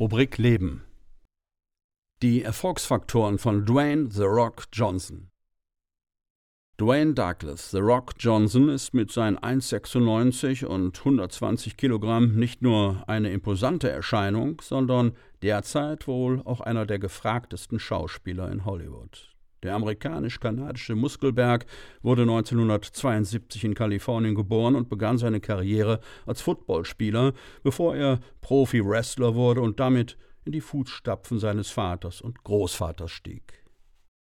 Rubrik Leben. Die Erfolgsfaktoren von Dwayne The Rock Johnson. Dwayne Douglas The Rock Johnson ist mit seinen 1,96 und 120 Kilogramm nicht nur eine imposante Erscheinung, sondern derzeit wohl auch einer der gefragtesten Schauspieler in Hollywood. Der amerikanisch-kanadische Muskelberg wurde 1972 in Kalifornien geboren und begann seine Karriere als Footballspieler, bevor er Profi-Wrestler wurde und damit in die Fußstapfen seines Vaters und Großvaters stieg.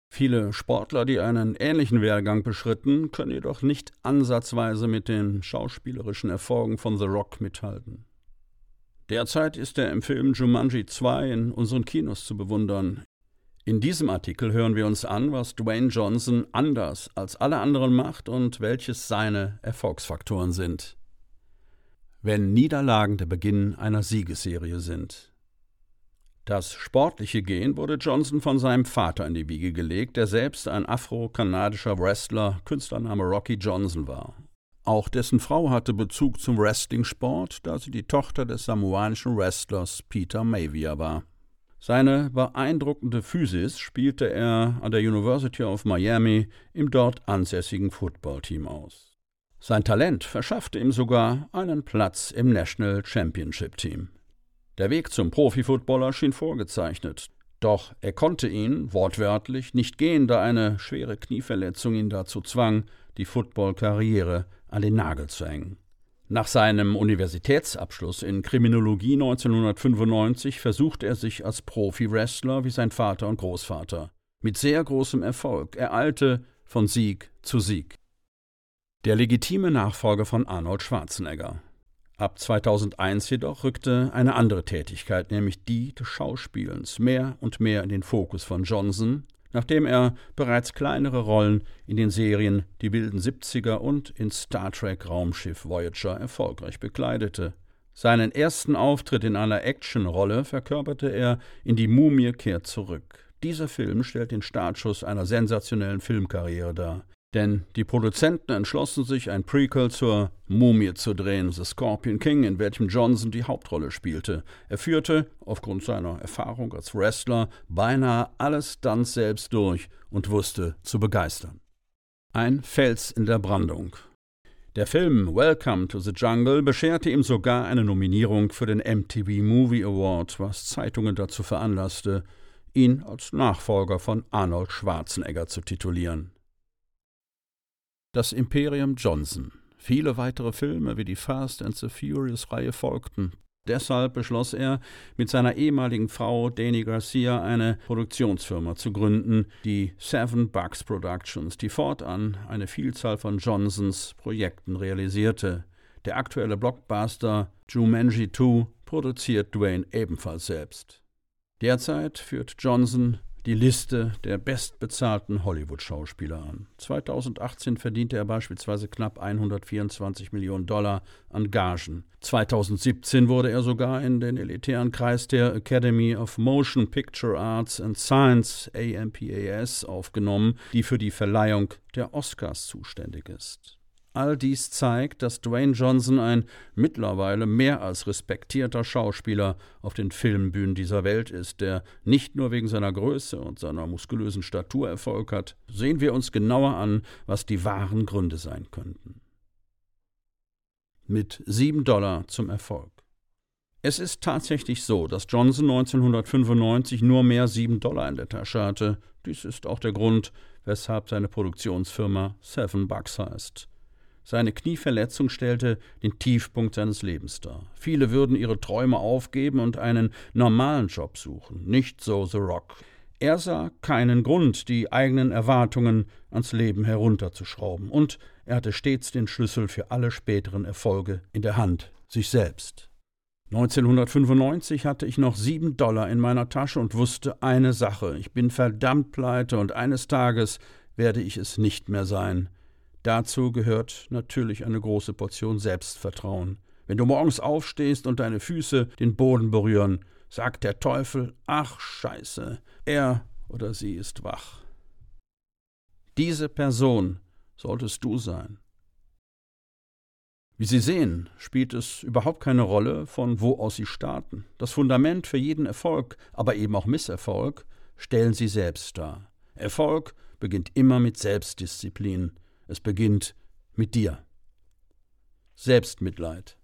Viele Sportler, die einen ähnlichen Werdegang beschritten, können jedoch nicht ansatzweise mit den schauspielerischen Erfolgen von The Rock mithalten. Derzeit ist er im Film Jumanji 2 in unseren Kinos zu bewundern. In diesem Artikel hören wir uns an, was Dwayne Johnson anders als alle anderen macht und welches seine Erfolgsfaktoren sind. Wenn Niederlagen der Beginn einer Siegesserie sind. Das sportliche Gen wurde Johnson von seinem Vater in die Wiege gelegt, der selbst ein afro-kanadischer Wrestler, Künstlername Rocky Johnson war. Auch dessen Frau hatte Bezug zum Wrestlingsport, da sie die Tochter des samoanischen Wrestlers Peter Mavier war. Seine beeindruckende Physis spielte er an der University of Miami im dort ansässigen Footballteam aus. Sein Talent verschaffte ihm sogar einen Platz im National Championship Team. Der Weg zum Profifootballer schien vorgezeichnet. Doch er konnte ihn, wortwörtlich, nicht gehen, da eine schwere Knieverletzung ihn dazu zwang, die Footballkarriere an den Nagel zu hängen. Nach seinem Universitätsabschluss in Kriminologie 1995 versuchte er sich als Profi-Wrestler wie sein Vater und Großvater. Mit sehr großem Erfolg. Er eilte von Sieg zu Sieg. Der legitime Nachfolger von Arnold Schwarzenegger. Ab 2001 jedoch rückte eine andere Tätigkeit, nämlich die des Schauspielens, mehr und mehr in den Fokus von Johnson, nachdem er bereits kleinere Rollen in den Serien Die wilden 70er und in Star Trek Raumschiff Voyager erfolgreich bekleidete. Seinen ersten Auftritt in einer Actionrolle verkörperte er in Die Mumie kehrt zurück. Dieser Film stellt den Startschuss einer sensationellen Filmkarriere dar. Denn die Produzenten entschlossen sich, ein Prequel zur Mumie zu drehen, The Scorpion King, in welchem Johnson die Hauptrolle spielte. Er führte, aufgrund seiner Erfahrung als Wrestler, beinahe alle Stunts selbst durch und wusste zu begeistern. Ein Fels in der Brandung. Der Film Welcome to the Jungle bescherte ihm sogar eine Nominierung für den MTV Movie Award, was Zeitungen dazu veranlasste, ihn als Nachfolger von Arnold Schwarzenegger zu titulieren. Das Imperium Johnson. Viele weitere Filme wie die Fast and the Furious Reihe folgten. Deshalb beschloss er, mit seiner ehemaligen Frau Dani Garcia eine Produktionsfirma zu gründen, die Seven Bucks Productions, die fortan eine Vielzahl von Johnsons Projekten realisierte. Der aktuelle Blockbuster Jumanji 2 produziert Dwayne ebenfalls selbst. Derzeit führt Johnson die Liste der bestbezahlten Hollywood-Schauspieler an. 2018 verdiente er beispielsweise knapp 124 Millionen Dollar an Gagen. 2017 wurde er sogar in den elitären Kreis der Academy of Motion Picture Arts and Science AMPAS aufgenommen, die für die Verleihung der Oscars zuständig ist. All dies zeigt, dass Dwayne Johnson ein mittlerweile mehr als respektierter Schauspieler auf den Filmbühnen dieser Welt ist, der nicht nur wegen seiner Größe und seiner muskulösen Statur Erfolg hat. Sehen wir uns genauer an, was die wahren Gründe sein könnten. Mit sieben Dollar zum Erfolg. Es ist tatsächlich so, dass Johnson 1995 nur mehr sieben Dollar in der Tasche hatte. Dies ist auch der Grund, weshalb seine Produktionsfirma Seven Bucks heißt. Seine Knieverletzung stellte den Tiefpunkt seines Lebens dar. Viele würden ihre Träume aufgeben und einen normalen Job suchen, nicht so The Rock. Er sah keinen Grund, die eigenen Erwartungen ans Leben herunterzuschrauben, und er hatte stets den Schlüssel für alle späteren Erfolge in der Hand, sich selbst. 1995 hatte ich noch sieben Dollar in meiner Tasche und wusste eine Sache: Ich bin verdammt pleite und eines Tages werde ich es nicht mehr sein. Dazu gehört natürlich eine große Portion Selbstvertrauen. Wenn du morgens aufstehst und deine Füße den Boden berühren, sagt der Teufel, ach scheiße, er oder sie ist wach. Diese Person solltest du sein. Wie Sie sehen, spielt es überhaupt keine Rolle, von wo aus Sie starten. Das Fundament für jeden Erfolg, aber eben auch Misserfolg, stellen Sie selbst dar. Erfolg beginnt immer mit Selbstdisziplin. Es beginnt mit dir. Selbstmitleid.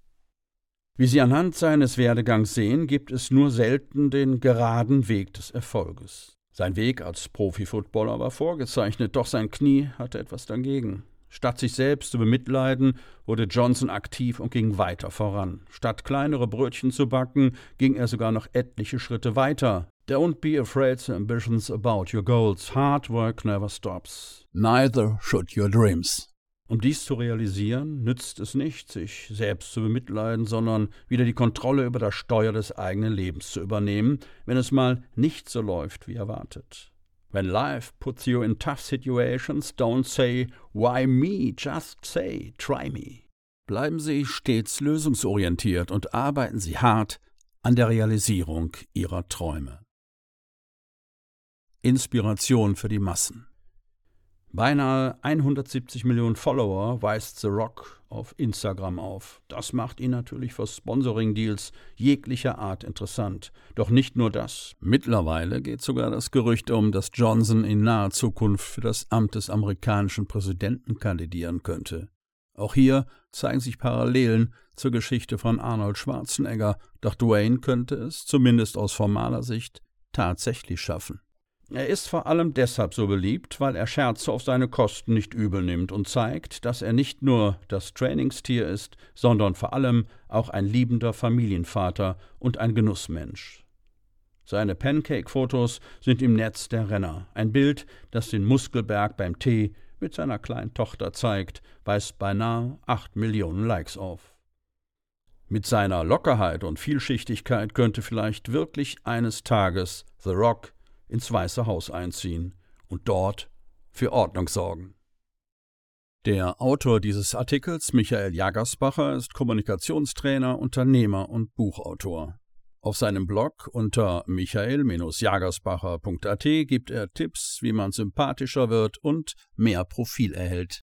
Wie Sie anhand seines Werdegangs sehen, gibt es nur selten den geraden Weg des Erfolges. Sein Weg als Profi-Footballer war vorgezeichnet, doch sein Knie hatte etwas dagegen. Statt sich selbst zu bemitleiden, wurde Johnson aktiv und ging weiter voran. Statt kleinere Brötchen zu backen, ging er sogar noch etliche Schritte weiter. Don't be afraid to ambitions about your goals. Hard work never stops. Neither should your dreams. Um dies zu realisieren, nützt es nicht, sich selbst zu bemitleiden, sondern wieder die Kontrolle über das Steuer des eigenen Lebens zu übernehmen, wenn es mal nicht so läuft wie erwartet. When life puts you in tough situations, don't say, why me, just say, try me. Bleiben Sie stets lösungsorientiert und arbeiten Sie hart an der Realisierung Ihrer Träume. Inspiration für die Massen. Beinahe 170 Millionen Follower weist The Rock auf Instagram auf. Das macht ihn natürlich für Sponsoring-Deals jeglicher Art interessant. Doch nicht nur das. Mittlerweile geht sogar das Gerücht um, dass Johnson in naher Zukunft für das Amt des amerikanischen Präsidenten kandidieren könnte. Auch hier zeigen sich Parallelen zur Geschichte von Arnold Schwarzenegger, doch Dwayne könnte es, zumindest aus formaler Sicht, tatsächlich schaffen. Er ist vor allem deshalb so beliebt, weil er Scherze auf seine Kosten nicht übel nimmt und zeigt, dass er nicht nur das Trainingstier ist, sondern vor allem auch ein liebender Familienvater und ein Genussmensch. Seine Pancake-Fotos sind im Netz der Renner. Ein Bild, das den Muskelberg beim Tee mit seiner kleinen Tochter zeigt, weist beinahe acht Millionen Likes auf. Mit seiner Lockerheit und Vielschichtigkeit könnte vielleicht wirklich eines Tages The Rock ins Weiße Haus einziehen und dort für Ordnung sorgen. Der Autor dieses Artikels, Michael Jagersbacher, ist Kommunikationstrainer, Unternehmer und Buchautor. Auf seinem Blog unter michael-jagersbacher.at gibt er Tipps, wie man sympathischer wird und mehr Profil erhält.